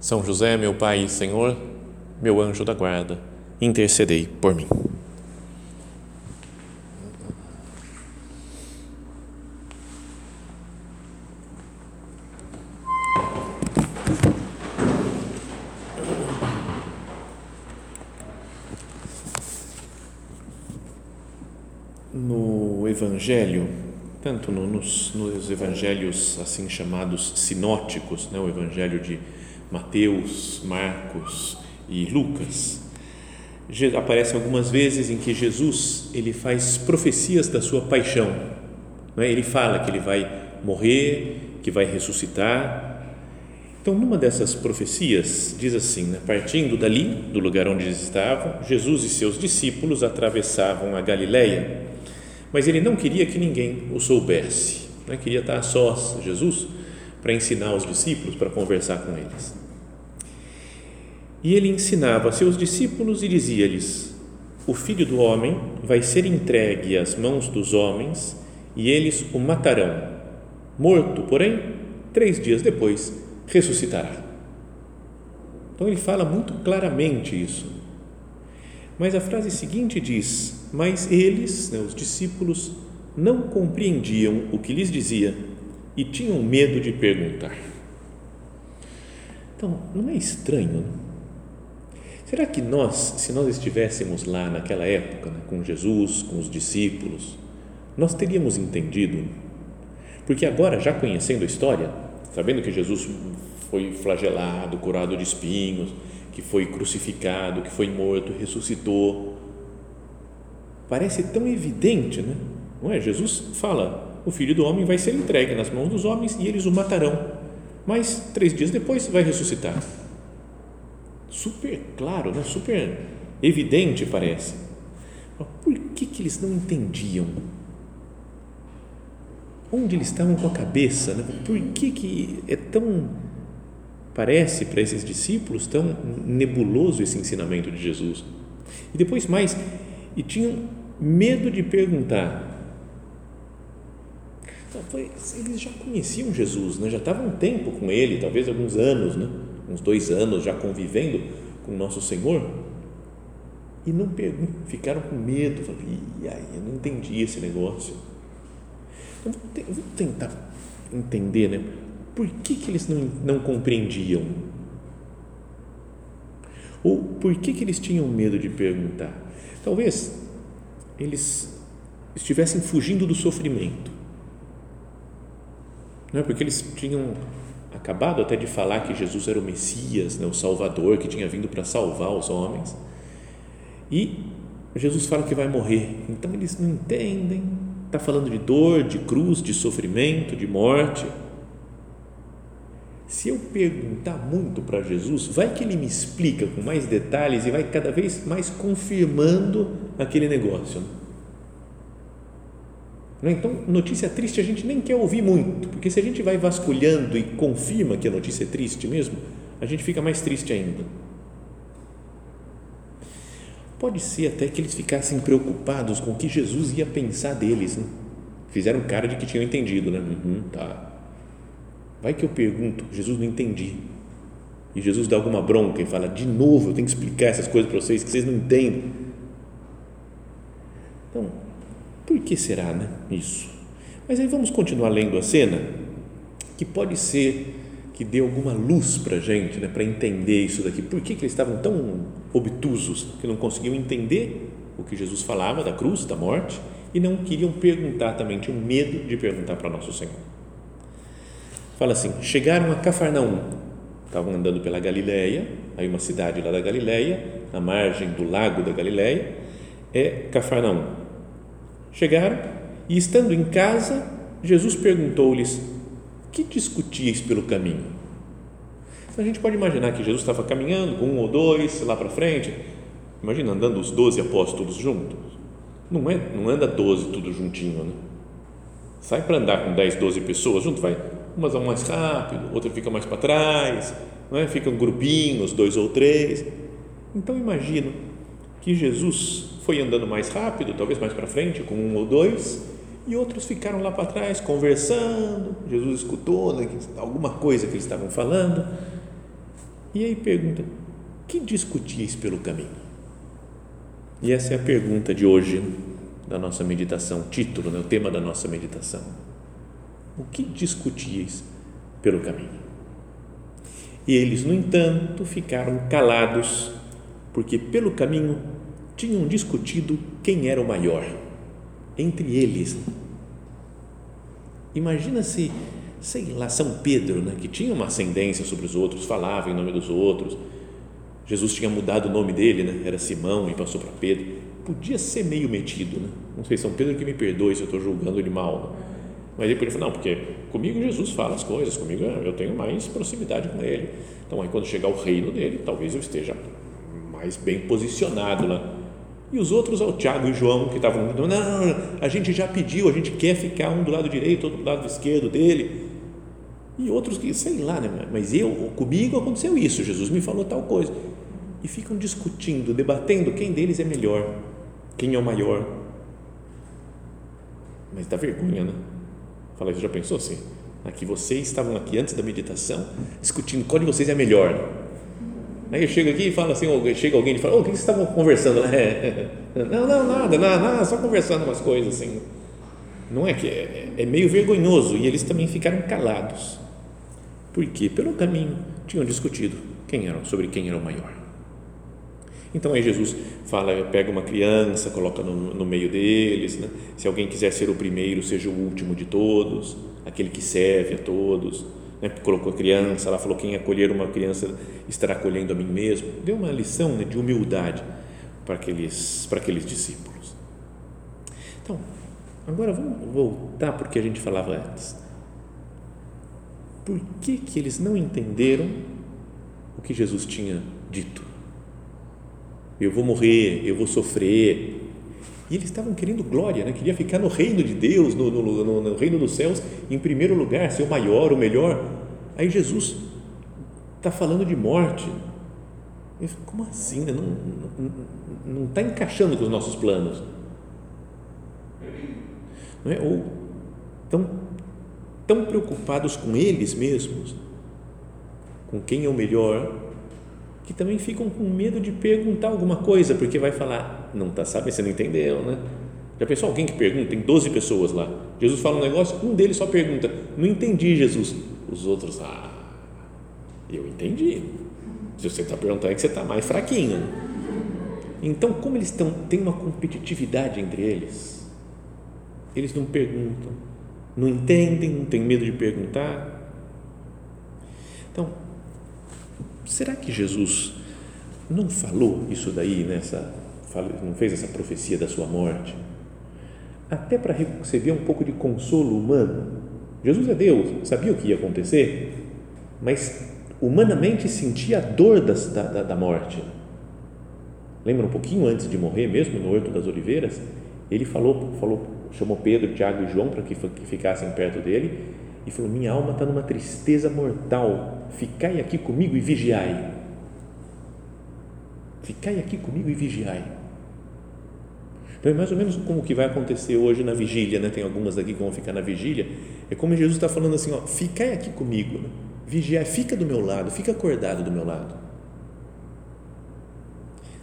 são José, meu Pai e Senhor, meu anjo da guarda, intercedei por mim. No Evangelho, tanto nos, nos evangelhos assim chamados sinóticos, né, o Evangelho de Mateus, Marcos e Lucas, aparece algumas vezes em que Jesus ele faz profecias da sua paixão. É? Ele fala que ele vai morrer, que vai ressuscitar. Então, numa dessas profecias, diz assim: né? partindo dali, do lugar onde eles estavam, Jesus e seus discípulos atravessavam a Galileia, mas ele não queria que ninguém o soubesse, né? queria estar a sós, Jesus, para ensinar os discípulos, para conversar com eles. E ele ensinava a seus discípulos e dizia-lhes: O filho do homem vai ser entregue às mãos dos homens e eles o matarão. Morto, porém, três dias depois ressuscitará. Então ele fala muito claramente isso. Mas a frase seguinte diz: Mas eles, né, os discípulos, não compreendiam o que lhes dizia e tinham medo de perguntar. Então, não é estranho? Não? Será que nós, se nós estivéssemos lá naquela época, né, com Jesus, com os discípulos, nós teríamos entendido? Porque agora, já conhecendo a história, sabendo que Jesus foi flagelado, curado de espinhos, que foi crucificado, que foi morto, ressuscitou, parece tão evidente, né? Não é? Jesus fala o filho do homem vai ser entregue nas mãos dos homens e eles o matarão, mas três dias depois vai ressuscitar. Super claro, né? super evidente parece. Por que, que eles não entendiam? Onde eles estavam com a cabeça? Né? Por que, que é tão, parece para esses discípulos, tão nebuloso esse ensinamento de Jesus? E depois mais, e tinham medo de perguntar então, foi, eles já conheciam Jesus, né? já estavam um tempo com ele, talvez alguns anos, né? uns dois anos já convivendo com o nosso Senhor, e não ficaram com medo, falaram, e aí, eu não entendi esse negócio. Então, vamos tentar entender, né? Por que, que eles não, não compreendiam? Ou por que, que eles tinham medo de perguntar? Talvez eles estivessem fugindo do sofrimento não é? porque eles tinham acabado até de falar que Jesus era o Messias, né? o Salvador, que tinha vindo para salvar os homens. E Jesus fala que vai morrer. Então eles não entendem. Está falando de dor, de cruz, de sofrimento, de morte. Se eu perguntar muito para Jesus, vai que ele me explica com mais detalhes e vai cada vez mais confirmando aquele negócio. Né? Então, notícia triste a gente nem quer ouvir muito, porque se a gente vai vasculhando e confirma que a notícia é triste mesmo, a gente fica mais triste ainda. Pode ser até que eles ficassem preocupados com o que Jesus ia pensar deles. Né? Fizeram cara de que tinham entendido, né? Uhum, tá. Vai que eu pergunto, Jesus não entendi. E Jesus dá alguma bronca e fala: de novo, eu tenho que explicar essas coisas para vocês que vocês não entendem. Então, por que será, né? Isso. Mas aí vamos continuar lendo a cena, que pode ser que dê alguma luz para a gente, né, para entender isso daqui. Por que, que eles estavam tão obtusos que não conseguiam entender o que Jesus falava da cruz, da morte, e não queriam perguntar também, tinham medo de perguntar para nosso Senhor. Fala assim: chegaram a Cafarnaum, estavam andando pela Galileia, aí uma cidade lá da Galileia, na margem do lago da Galileia, é Cafarnaum. Chegaram e, estando em casa, Jesus perguntou-lhes: Que discutíeis pelo caminho? Então a gente pode imaginar que Jesus estava caminhando com um ou dois lá para frente. Imagina andando os doze apóstolos juntos. Não, é, não anda doze tudo juntinho, né? Sai para andar com 10, 12 pessoas junto, vai. Umas vão mais rápido, outra fica mais para trás, não é? ficam grupinhos, dois ou três. Então imagino que Jesus foi andando mais rápido, talvez mais para frente, com um ou dois, e outros ficaram lá para trás conversando. Jesus escutou né, alguma coisa que eles estavam falando. E aí pergunta: que discutis pelo caminho? E essa é a pergunta de hoje da nossa meditação, título, né, o tema da nossa meditação. O que discutis pelo caminho? E eles, no entanto, ficaram calados, porque pelo caminho tinham discutido quem era o maior entre eles. Imagina se, sei lá, São Pedro, né, que tinha uma ascendência sobre os outros, falava em nome dos outros. Jesus tinha mudado o nome dele, né? era Simão e passou para Pedro. Podia ser meio metido, né? não sei, São Pedro que me perdoe se eu estou julgando ele mal. Né? Mas ele falou, não, porque comigo Jesus fala as coisas, comigo eu tenho mais proximidade com ele. Então aí quando chegar o reino dele, talvez eu esteja mais bem posicionado lá. E os outros, o Tiago e João, que estavam, não, não, a gente já pediu, a gente quer ficar um do lado direito, outro do lado esquerdo dele. E outros que, sei lá, né? mas eu, comigo aconteceu isso, Jesus me falou tal coisa. E ficam discutindo, debatendo quem deles é melhor, quem é o maior. Mas dá vergonha, né? Fala, já pensou assim? Aqui vocês estavam aqui antes da meditação discutindo qual de vocês é melhor. Aí eu chego aqui e falo assim, chega alguém e fala, oh, o que vocês estavam conversando? É, não, não, nada, nada, nada, só conversando umas coisas assim. Não é que é, é meio vergonhoso e eles também ficaram calados. Porque pelo caminho tinham discutido quem era, sobre quem era o maior. Então aí Jesus fala, pega uma criança, coloca no, no meio deles, né? se alguém quiser ser o primeiro, seja o último de todos, aquele que serve a todos né? colocou a criança, ela falou: quem acolher uma criança estará acolhendo a mim mesmo. Deu uma lição né, de humildade para aqueles, para aqueles discípulos. Então, agora vamos voltar porque a gente falava antes. Por que, que eles não entenderam o que Jesus tinha dito? Eu vou morrer, eu vou sofrer. E eles estavam querendo glória, né? queria ficar no reino de Deus, no, no, no, no reino dos céus, em primeiro lugar, ser o maior, o melhor. Aí Jesus está falando de morte. Eu, como assim? Né? Não está encaixando com os nossos planos. Não é? Ou tão, tão preocupados com eles mesmos, com quem é o melhor, que também ficam com medo de perguntar alguma coisa, porque vai falar, não está sabendo, você não entendeu, né? Já pensou alguém que pergunta? Tem 12 pessoas lá. Jesus fala um negócio, um deles só pergunta: Não entendi, Jesus. Os outros, ah, eu entendi. Se você está perguntando, é que você está mais fraquinho. Então, como eles estão, tem uma competitividade entre eles, eles não perguntam, não entendem, não têm medo de perguntar. Então, será que Jesus não falou isso daí nessa, não fez essa profecia da sua morte? até para receber um pouco de consolo humano. Jesus é Deus, sabia o que ia acontecer, mas humanamente sentia a dor da, da, da morte. Lembra um pouquinho antes de morrer, mesmo no Horto das Oliveiras, ele falou, falou chamou Pedro, Tiago e João para que, que ficassem perto dele e falou: Minha alma está numa tristeza mortal, ficai aqui comigo e vigiai. Ficai aqui comigo e vigiai. Então é mais ou menos como que vai acontecer hoje na vigília, né? Tem algumas aqui que vão ficar na vigília. É como Jesus está falando assim, ó, ficai aqui comigo, né? vigiar, fica do meu lado, fica acordado do meu lado.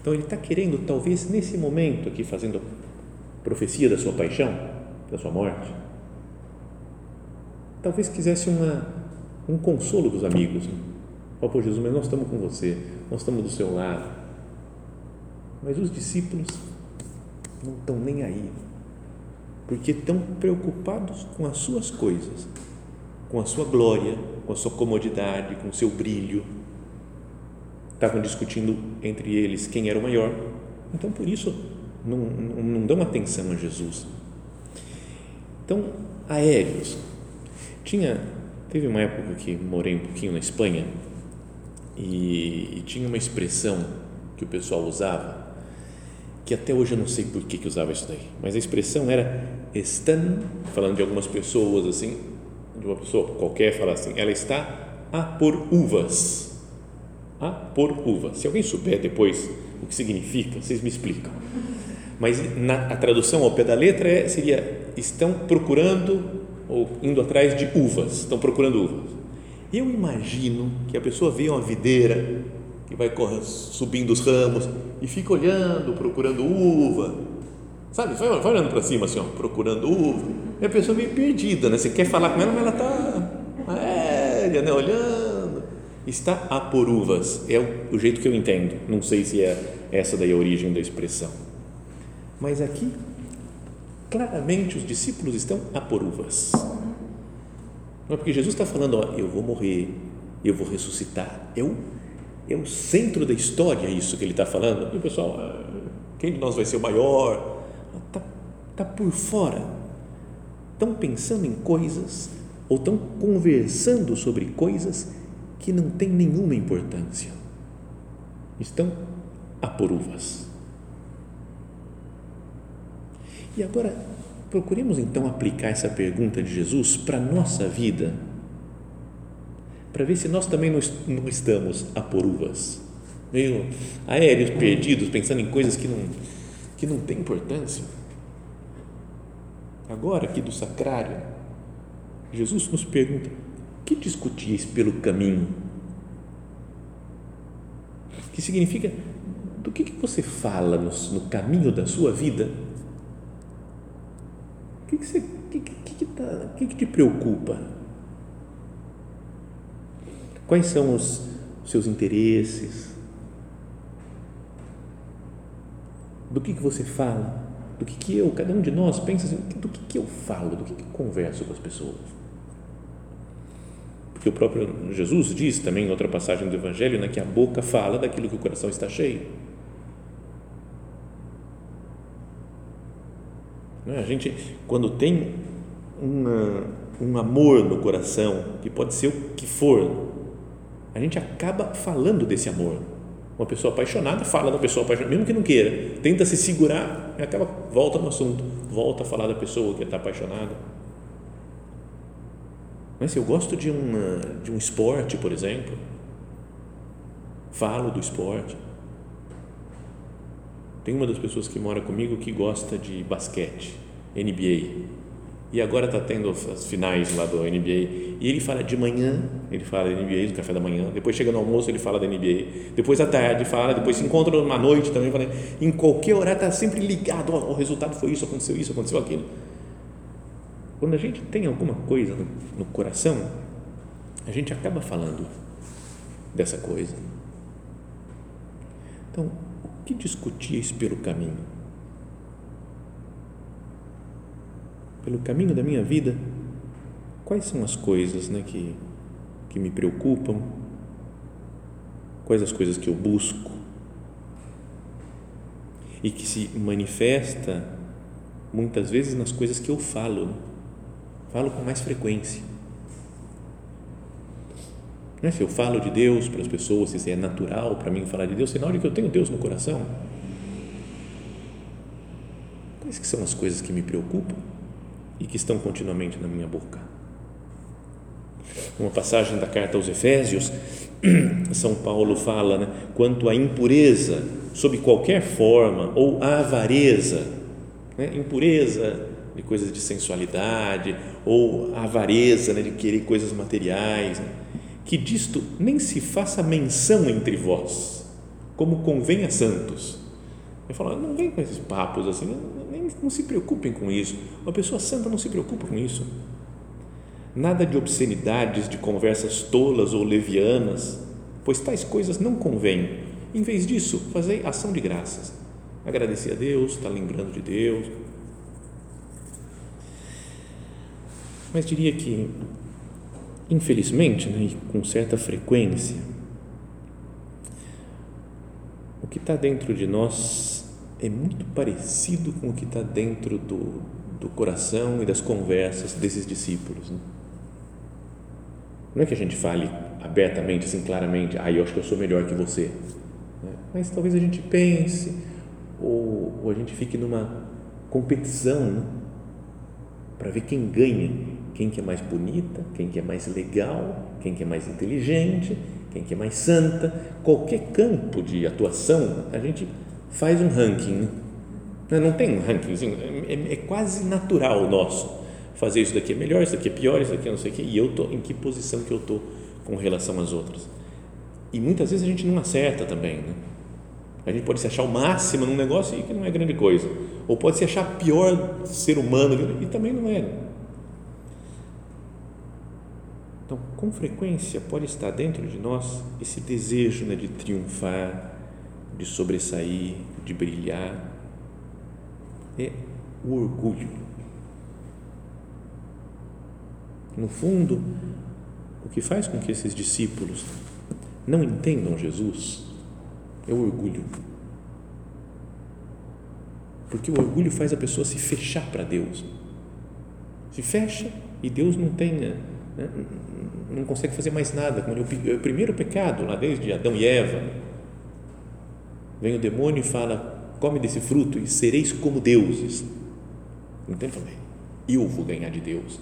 Então ele está querendo, talvez nesse momento aqui, fazendo profecia da sua paixão, da sua morte, talvez quisesse uma, um consolo dos amigos. Ó, oh, Jesus, mas nós estamos com você, nós estamos do seu lado. Mas os discípulos não estão nem aí, porque estão preocupados com as suas coisas, com a sua glória, com a sua comodidade, com o seu brilho. Estavam discutindo entre eles quem era o maior, então por isso não, não, não dão atenção a Jesus. Então, aéreos. Tinha, teve uma época que morei um pouquinho na Espanha e, e tinha uma expressão que o pessoal usava, que até hoje eu não sei por que, que usava isso daí, mas a expressão era estão, falando de algumas pessoas assim, de uma pessoa qualquer, fala assim, ela está a por uvas. A por uvas. Se alguém souber depois o que significa, vocês me explicam. Mas na, a tradução ao pé da letra é, seria estão procurando ou indo atrás de uvas, estão procurando uvas. Eu imagino que a pessoa vê uma videira que vai subindo os ramos e fica olhando, procurando uva, sabe? Vai, olhando para cima assim, ó, procurando uva. E a pessoa meio perdida, né? Você quer falar com ela, mas ela está aérea, né? Olhando. Está a por uvas, é o, o jeito que eu entendo. Não sei se é essa daí a origem da expressão. Mas aqui, claramente os discípulos estão a por uvas. Não é porque Jesus está falando, ó, eu vou morrer, eu vou ressuscitar. O, é o centro da história isso que ele está falando. E o pessoal, ah, quem de nós vai ser o maior? Está tá por fora. Estão pensando em coisas ou estão conversando sobre coisas que não têm nenhuma importância. Estão a por uvas. E agora Procuremos então aplicar essa pergunta de Jesus para a nossa vida, para ver se nós também não estamos a por uvas, meio aéreos, perdidos, pensando em coisas que não, que não têm importância. Agora, aqui do sacrário, Jesus nos pergunta: que discutis pelo caminho? Que significa do que, que você fala no, no caminho da sua vida? O que, que, você, que, que, que, tá, que, que te preocupa? Quais são os seus interesses? Do que, que você fala? Do que, que eu, cada um de nós pensa assim, do que, que eu falo, do que, que eu converso com as pessoas? Porque o próprio Jesus diz também em outra passagem do Evangelho né, que a boca fala daquilo que o coração está cheio. Né? A gente, quando tem uma, um amor no coração, que pode ser o que for, a gente acaba falando desse amor. Uma pessoa apaixonada fala da pessoa apaixonada, mesmo que não queira, tenta se segurar e acaba, volta no assunto, volta a falar da pessoa que está apaixonada. Mas se eu gosto de, uma, de um esporte, por exemplo, falo do esporte. Tem uma das pessoas que mora comigo que gosta de basquete, NBA. E agora está tendo as finais lá do NBA. E ele fala de manhã, ele fala da NBA, do café da manhã. Depois chega no almoço, ele fala da NBA. Depois à tarde fala, depois se encontra uma noite também. Fala, em qualquer horário está sempre ligado. Oh, o resultado foi isso, aconteceu isso, aconteceu aquilo. Quando a gente tem alguma coisa no, no coração, a gente acaba falando dessa coisa. Então, que discutis pelo caminho? Pelo caminho da minha vida, quais são as coisas né, que, que me preocupam? Quais as coisas que eu busco? E que se manifesta muitas vezes nas coisas que eu falo, né? falo com mais frequência né? Se eu falo de Deus para as pessoas, se é natural para mim falar de Deus, sinal de que eu tenho Deus no coração. Quais que são as coisas que me preocupam e que estão continuamente na minha boca? Uma passagem da carta aos Efésios, São Paulo fala né, quanto à impureza, sob qualquer forma, ou à avareza, né, impureza de coisas de sensualidade, ou avareza né, de querer coisas materiais. Né, que disto nem se faça menção entre vós, como convém a santos. Eu falo, não vem com esses papos assim, não se preocupem com isso. Uma pessoa santa não se preocupa com isso. Nada de obscenidades, de conversas tolas ou levianas, pois tais coisas não convêm. Em vez disso, fazei ação de graças. Agradecer a Deus, estar tá lembrando de Deus. Mas diria que infelizmente, né, e com certa frequência, o que está dentro de nós é muito parecido com o que está dentro do, do coração e das conversas desses discípulos. Né? Não é que a gente fale abertamente, assim, claramente, ah, eu acho que eu sou melhor que você. Né? Mas talvez a gente pense, ou, ou a gente fique numa competição, né? para ver quem ganha, quem que é mais bonita, quem que é mais legal, quem que é mais inteligente, quem que é mais santa. Qualquer campo de atuação, a gente faz um ranking. Não tem um ranking, é, é, é quase natural nosso fazer isso daqui é melhor, isso daqui é pior, isso daqui é não sei o quê, e eu estou em que posição que eu estou com relação às outras. E muitas vezes a gente não acerta também, né? A gente pode se achar o máximo num negócio e que não é grande coisa. Ou pode se achar pior ser humano e também não é. Então, com frequência pode estar dentro de nós esse desejo né, de triunfar, de sobressair, de brilhar. É o orgulho. No fundo, o que faz com que esses discípulos não entendam Jesus é o orgulho. Porque o orgulho faz a pessoa se fechar para Deus. Se fecha e Deus não tem, né, não consegue fazer mais nada. O primeiro pecado, lá desde Adão e Eva. Vem o demônio e fala: come desse fruto e sereis como deuses. Então, eu vou ganhar de Deus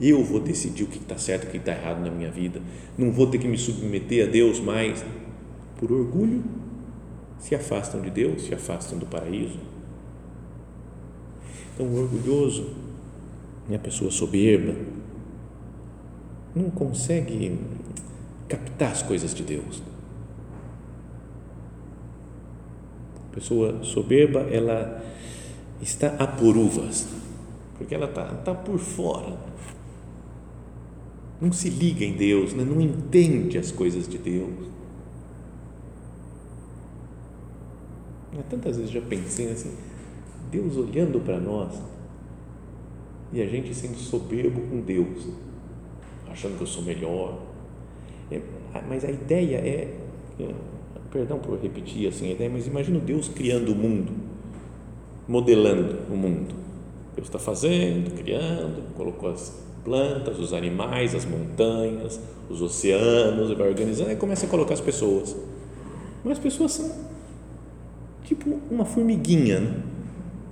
eu vou decidir o que está certo e o que está errado na minha vida. Não vou ter que me submeter a Deus mais. Por orgulho, se afastam de Deus, se afastam do paraíso. Então, o orgulhoso, a pessoa soberba, não consegue captar as coisas de Deus. Pessoa soberba, ela está a por uvas, porque ela está, está por fora não se liga em Deus, né? não entende as coisas de Deus. Tantas vezes já pensei assim, Deus olhando para nós e a gente sendo soberbo com Deus, achando que eu sou melhor. É, mas a ideia é, é, perdão por repetir assim a ideia, mas imagina Deus criando o mundo, modelando o mundo. Deus está fazendo, criando, colocou as plantas, os animais, as montanhas, os oceanos, vai organizando e começa a colocar as pessoas. Mas as pessoas são tipo uma formiguinha, né?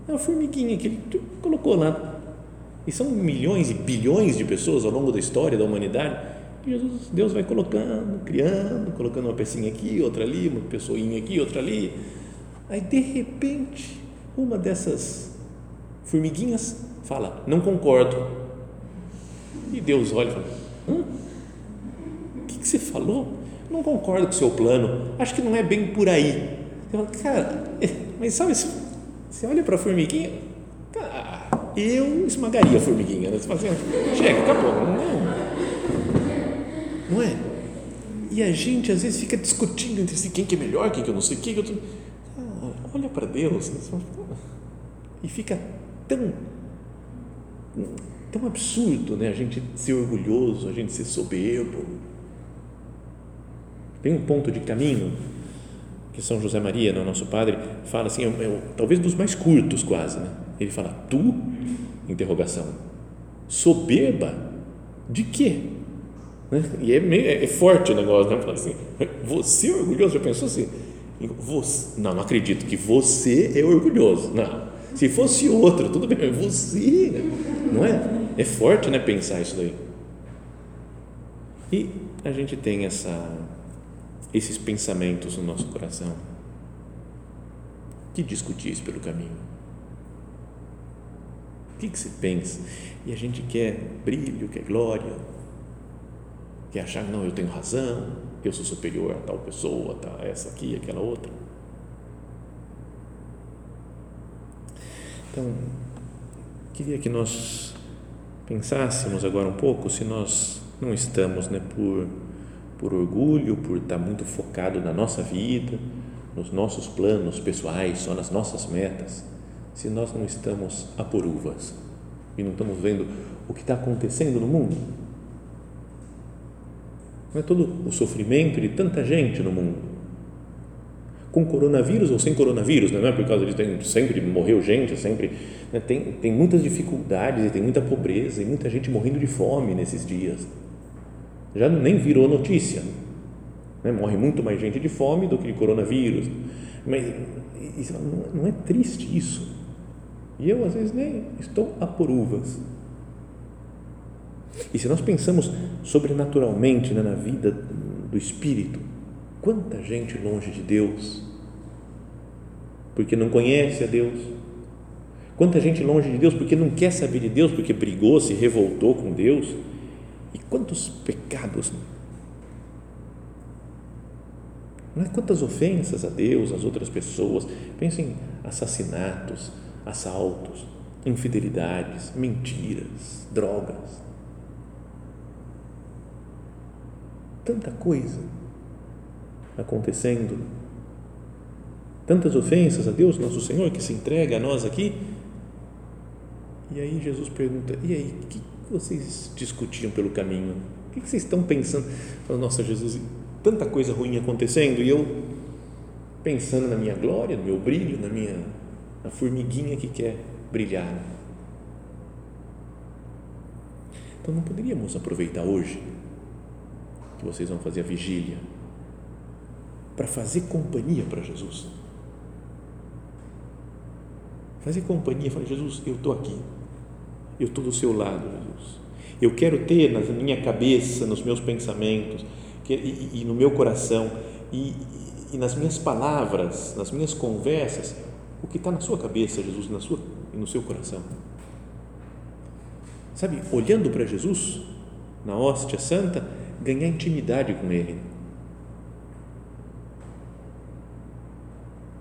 É uma formiguinha que ele colocou lá. E são milhões e bilhões de pessoas ao longo da história da humanidade. Jesus, Deus vai colocando, criando, colocando uma pecinha aqui, outra ali, uma pessoinha aqui, outra ali. Aí, de repente, uma dessas formiguinhas fala: Não concordo e Deus olha e fala: hum? O que, que você falou? Não concordo com o seu plano, acho que não é bem por aí. Eu falo, cara, mas sabe, você olha para a formiguinha, cara, eu esmagaria a formiguinha. Né? Você fala assim, chega, acabou. Não, não é? E a gente às vezes fica discutindo entre si quem que é melhor, quem que eu não sei, quem que eu ah, olha para Deus né? e fica tão tão absurdo, né? A gente ser orgulhoso, a gente ser soberbo. Tem um ponto de caminho que São José Maria, nosso padre, fala assim, é, é, talvez dos mais curtos quase, né? Ele fala: "Tu?" interrogação. Soberba de quê? Né? E é, meio, é, forte o negócio, né? Fala assim: "Você é orgulhoso?" Já pensou assim? Você, não, não acredito que você é orgulhoso. Não. Se fosse outro, tudo bem, você, né? não é? É forte, né, pensar isso daí. E a gente tem essa, esses pensamentos no nosso coração. Que discutir pelo caminho? O que, que você pensa? E a gente quer brilho, quer glória, quer achar, não, eu tenho razão, eu sou superior a tal pessoa, a tal, essa aqui, aquela outra. Então, queria que nós pensássemos agora um pouco se nós não estamos, né, por, por orgulho, por estar muito focado na nossa vida, nos nossos planos pessoais, só nas nossas metas, se nós não estamos a por uvas e não estamos vendo o que está acontecendo no mundo. Não é todo o sofrimento de tanta gente no mundo com coronavírus ou sem coronavírus, não é por causa de tem, sempre morreu gente, sempre né? tem, tem muitas dificuldades e tem muita pobreza e muita gente morrendo de fome nesses dias. Já nem virou notícia. Né? Morre muito mais gente de fome do que de coronavírus. Mas não é triste isso? E eu, às vezes, nem estou a por uvas. E se nós pensamos sobrenaturalmente né, na vida do Espírito, quanta gente longe de Deus, porque não conhece a Deus, quanta gente longe de Deus porque não quer saber de Deus, porque brigou, se revoltou com Deus, e quantos pecados, não é? quantas ofensas a Deus, às outras pessoas, pensem em assassinatos, assaltos, infidelidades, mentiras, drogas, tanta coisa acontecendo, tantas ofensas a Deus, nosso Senhor, que se entrega a nós aqui. E aí Jesus pergunta: e aí, o que vocês discutiam pelo caminho? O que vocês estão pensando? Fala, Nossa, Jesus, tanta coisa ruim acontecendo e eu pensando na minha glória, no meu brilho, na minha na formiguinha que quer brilhar. Então não poderíamos aproveitar hoje que vocês vão fazer a vigília para fazer companhia para Jesus. Fazer companhia, falar, Jesus, eu estou aqui, eu estou do seu lado, Jesus. Eu quero ter na minha cabeça, nos meus pensamentos que, e, e, no meu coração e, e, nas minhas palavras, nas minhas conversas, o que está na sua cabeça, Jesus, na sua e no seu coração. Sabe, olhando para Jesus na hóstia santa, ganhar intimidade com Ele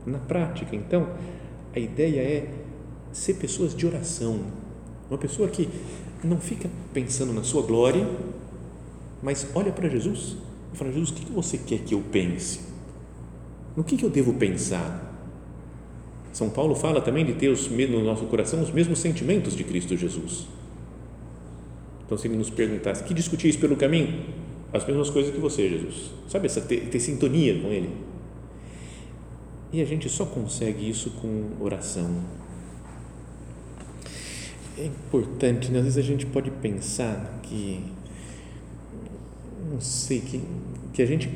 Na prática, então, a ideia é ser pessoas de oração. Uma pessoa que não fica pensando na sua glória, mas olha para Jesus e fala: Jesus, o que você quer que eu pense? No que eu devo pensar? São Paulo fala também de ter no nosso coração os mesmos sentimentos de Cristo Jesus. Então, se ele nos perguntasse, que discutis pelo caminho? As mesmas coisas que você, Jesus. Sabe, essa ter, ter sintonia com Ele. E a gente só consegue isso com oração. É importante, né? às vezes a gente pode pensar que, não sei, que, que a gente,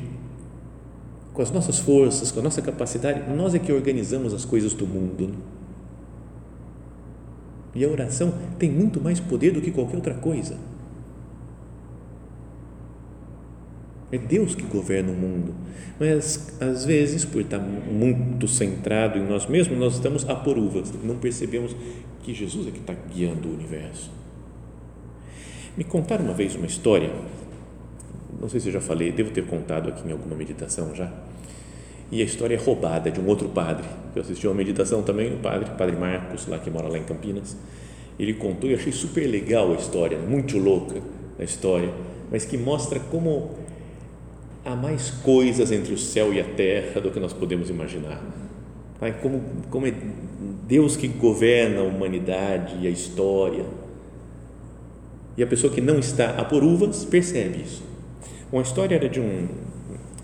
com as nossas forças, com a nossa capacidade, nós é que organizamos as coisas do mundo. Né? E a oração tem muito mais poder do que qualquer outra coisa. É Deus que governa o mundo. Mas, às vezes, por estar muito centrado em nós mesmos, nós estamos a por uvas, não percebemos que Jesus é que está guiando o universo. Me contaram uma vez uma história, não sei se eu já falei, devo ter contado aqui em alguma meditação já, e a história é roubada de um outro padre, eu assisti uma meditação também, o padre, o padre Marcos, lá que mora lá em Campinas, ele contou e achei super legal a história, muito louca a história, mas que mostra como há mais coisas entre o céu e a terra do que nós podemos imaginar. Como, como é Deus que governa a humanidade e a história. E a pessoa que não está a por uvas percebe isso. Uma história era de um,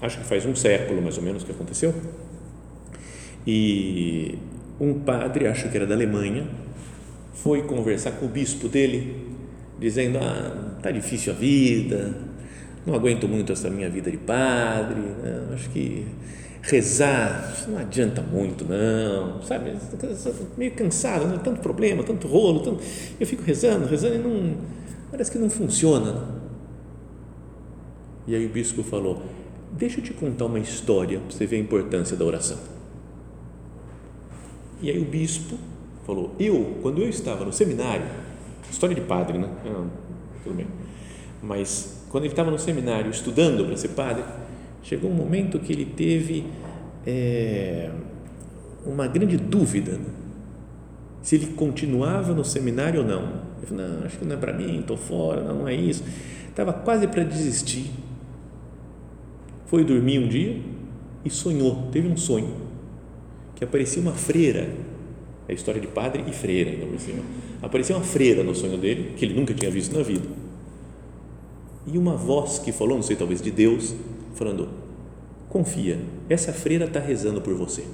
acho que faz um século mais ou menos que aconteceu. E um padre, acho que era da Alemanha, foi conversar com o bispo dele, dizendo: Ah, tá difícil a vida, não aguento muito essa minha vida de padre, né? acho que rezar não adianta muito, não, sabe? Meio cansado, né? tanto problema, tanto rolo, tanto... eu fico rezando, rezando e não, parece que não funciona. E aí o bispo falou: Deixa eu te contar uma história para você ver a importância da oração. E aí o bispo falou: Eu, quando eu estava no seminário, história de padre, né? Não, tudo bem, mas quando ele estava no seminário estudando para ser padre, chegou um momento que ele teve é, uma grande dúvida né? se ele continuava no seminário ou não. Ele falou, não, acho que não é para mim, estou fora, não, não é isso. Estava quase para desistir. Foi dormir um dia e sonhou, teve um sonho, que aparecia uma freira, é a história de padre e freira ainda por cima. Apareceu uma freira no sonho dele, que ele nunca tinha visto na vida e uma voz que falou, não sei, talvez de Deus, falando: confia, essa freira está rezando por você.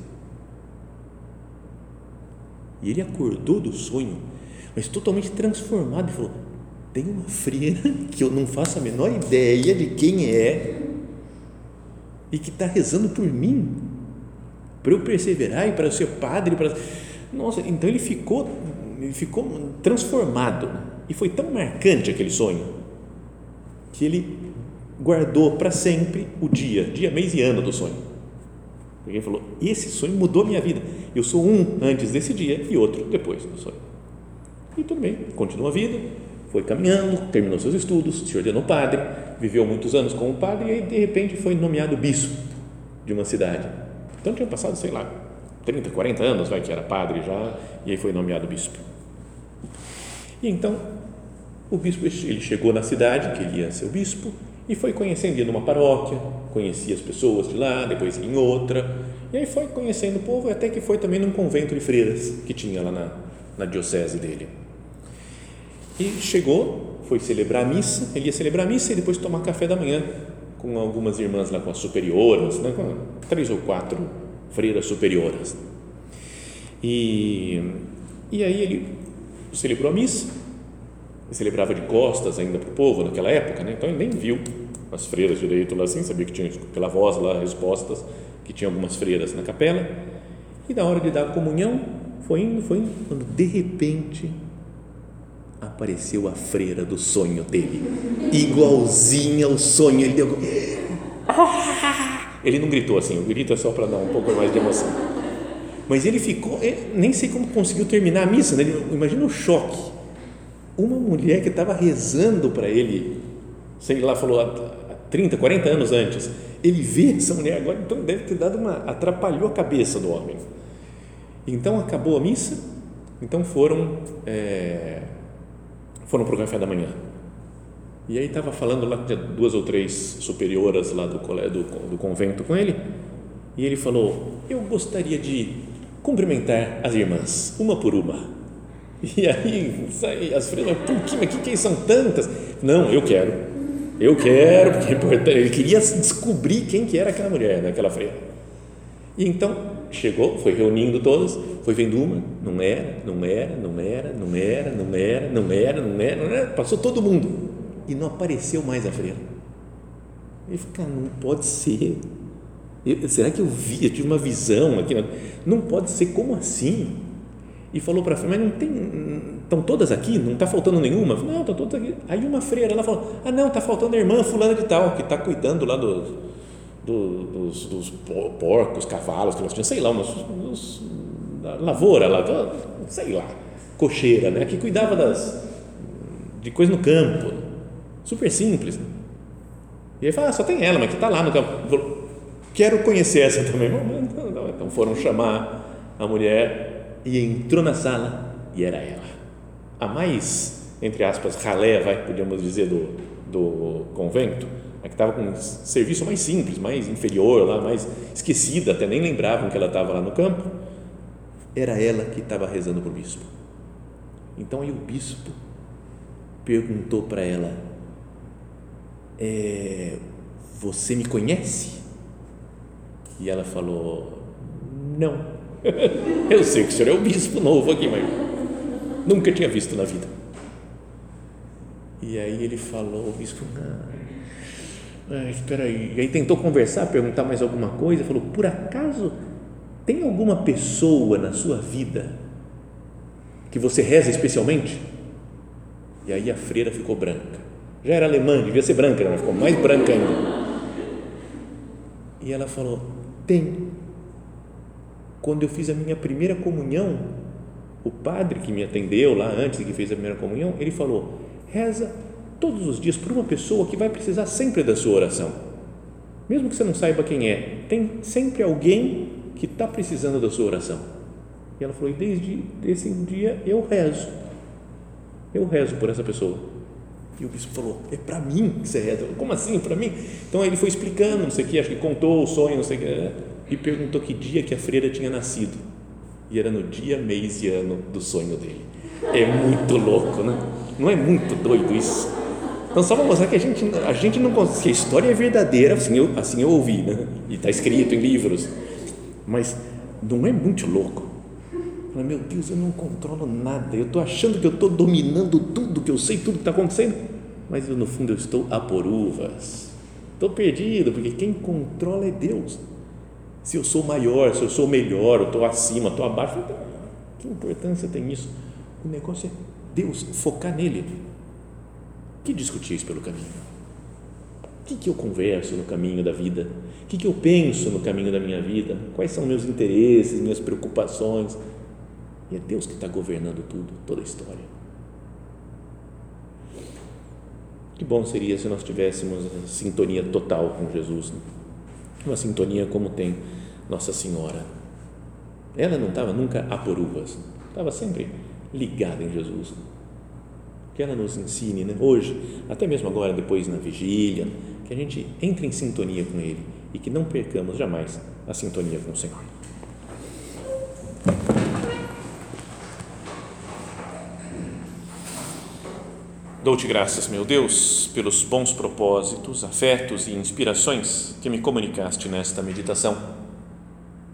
E ele acordou do sonho, mas totalmente transformado e falou: tem uma freira que eu não faço a menor ideia de quem é e que está rezando por mim, para eu perseverar e para eu ser padre. Para... Nossa, então ele ficou, ele ficou transformado e foi tão marcante aquele sonho que ele guardou para sempre o dia, dia, mês e ano do sonho. Porque ele falou: esse sonho mudou minha vida. Eu sou um antes desse dia e outro depois do sonho. E tudo bem, continua a vida, foi caminhando, terminou seus estudos, se ordenou padre, viveu muitos anos como padre e aí, de repente foi nomeado bispo de uma cidade. Então tinha passado, sei lá, 30, 40 anos, vai que era padre já, e aí foi nomeado bispo. E então o bispo ele chegou na cidade, que ele ia ser o bispo, e foi conhecendo, ia numa paróquia, conhecia as pessoas de lá, depois em outra, e aí foi conhecendo o povo, até que foi também num convento de freiras que tinha lá na, na diocese dele. E chegou, foi celebrar a missa, ele ia celebrar a missa e depois tomar café da manhã com algumas irmãs lá, com as superioras, né, com três ou quatro freiras superioras. E, e aí ele celebrou a missa, celebrava de costas ainda para o povo naquela época, né? então ele nem viu as freiras direito lá assim, sabia que tinha pela voz lá respostas, que tinha algumas freiras na capela, e na hora de dar a comunhão, foi indo, foi indo, quando de repente apareceu a freira do sonho dele, igualzinha ao sonho, ele deu ele não gritou assim, o grito é só para dar um pouco mais de emoção. Mas ele ficou, nem sei como conseguiu terminar a missa, né? imagina o choque uma mulher que estava rezando para ele, sei lá, falou há 30, 40 anos antes, ele vê essa mulher agora, então deve ter dado uma, atrapalhou a cabeça do homem. Então acabou a missa, então foram, é, foram para o café da manhã. E aí estava falando lá, tinha duas ou três superioras lá do, do, do convento com ele, e ele falou: Eu gostaria de cumprimentar as irmãs, uma por uma. E aí as freiras, por que, que, que são tantas? Não, eu quero. Eu quero, porque é importante. Ele queria descobrir quem que era aquela mulher, né, aquela freira. E então chegou, foi reunindo todas, foi vendo uma, não era, não era, não era, não era, não era, não era, não era, não era, passou todo mundo e não apareceu mais a freira. Ele falou, não pode ser. Eu, será que eu vi? Eu tive uma visão aqui. Não pode ser, como assim? E falou para a freira, mas não tem, estão todas aqui? Não está faltando nenhuma? Falei, não, estão todas aqui. Aí uma freira, ela falou, ah não, está faltando a irmã fulana de tal, que está cuidando lá dos, dos, dos, porcos, cavalos que elas tinham, sei lá, uns, da lavoura lá, sei lá, cocheira, né, que cuidava das, de coisa no campo, super simples. Né? E aí fala, ah, só tem ela, mas que está lá no campo. Falou, Quero conhecer essa também. Então foram chamar a mulher e entrou na sala e era ela. A mais, entre aspas, ralé, vai, podíamos dizer, do, do convento, a que estava com um serviço mais simples, mais inferior lá, mais esquecida, até nem lembravam que ela estava lá no campo, era ela que estava rezando para o bispo. Então aí o bispo perguntou para ela: é, Você me conhece? E ela falou: Não. Eu sei que o senhor é o bispo novo aqui, mas nunca tinha visto na vida. E aí ele falou, o bispo, ah, espera aí. E aí tentou conversar, perguntar mais alguma coisa, falou, por acaso tem alguma pessoa na sua vida que você reza especialmente? E aí a freira ficou branca. Já era alemã, devia ser branca, mas ficou mais branca ainda. E ela falou: Tem quando eu fiz a minha primeira comunhão, o padre que me atendeu lá antes que fez a primeira comunhão, ele falou: reza todos os dias por uma pessoa que vai precisar sempre da sua oração. Mesmo que você não saiba quem é, tem sempre alguém que está precisando da sua oração. E ela falou: e desde esse dia eu rezo. Eu rezo por essa pessoa. E o bispo falou: é para mim que você reza. Como assim? Para mim? Então ele foi explicando, não sei o que, acho que contou o sonho, não sei o que e perguntou que dia que a freira tinha nascido. E era no dia, mês e ano do sonho dele. É muito louco, né? Não é muito doido isso? Então, só para mostrar que a gente, a gente não que a história é verdadeira, assim eu, assim eu ouvi, né? E está escrito em livros. Mas não é muito louco Meu Deus, eu não controlo nada. Eu estou achando que eu estou dominando tudo, que eu sei tudo que está acontecendo, mas eu, no fundo eu estou a por uvas. Estou perdido, porque quem controla é Deus. Se eu sou maior, se eu sou melhor, eu estou acima, estou abaixo, então, que importância tem isso? O negócio é Deus, focar nele. Que discutir isso pelo caminho? O que, que eu converso no caminho da vida? O que, que eu penso no caminho da minha vida? Quais são meus interesses, minhas preocupações? E é Deus que está governando tudo, toda a história. Que bom seria se nós tivéssemos sintonia total com Jesus, né? uma sintonia como tem Nossa Senhora. Ela não estava nunca a por uvas, estava sempre ligada em Jesus. Que ela nos ensine, né? hoje, até mesmo agora, depois na vigília, que a gente entre em sintonia com Ele e que não percamos jamais a sintonia com o Senhor. Dou-te graças, meu Deus, pelos bons propósitos, afetos e inspirações que me comunicaste nesta meditação.